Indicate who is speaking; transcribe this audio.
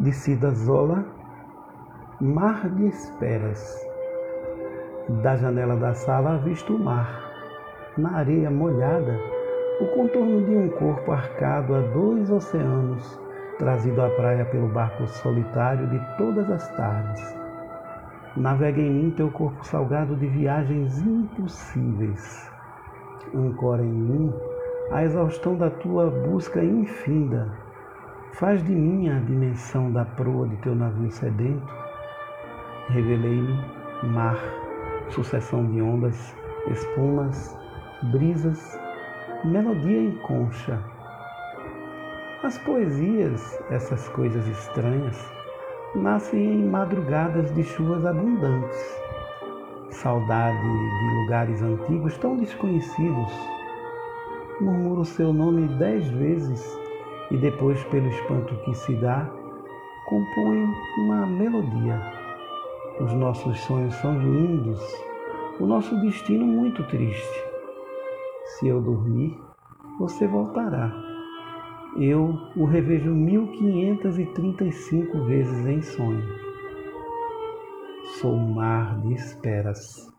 Speaker 1: de Cida Zola, Mar de Esperas. Da janela da sala avisto o mar. Na areia molhada, o contorno de um corpo arcado a dois oceanos, trazido à praia pelo barco solitário de todas as tardes. Navega em mim teu corpo salgado de viagens impossíveis. Ancora em mim a exaustão da tua busca infinda. Faz de mim a dimensão da proa de teu navio sedento. Revelei-me mar, sucessão de ondas, espumas, brisas, melodia em concha. As poesias, essas coisas estranhas, nascem em madrugadas de chuvas abundantes. Saudade de lugares antigos tão desconhecidos. Murmuro seu nome dez vezes e depois, pelo espanto que se dá, compõe uma melodia. Os nossos sonhos são lindos, o nosso destino muito triste. Se eu dormir, você voltará. Eu o revejo mil quinhentas e trinta e cinco vezes em sonho. Sou mar de esperas.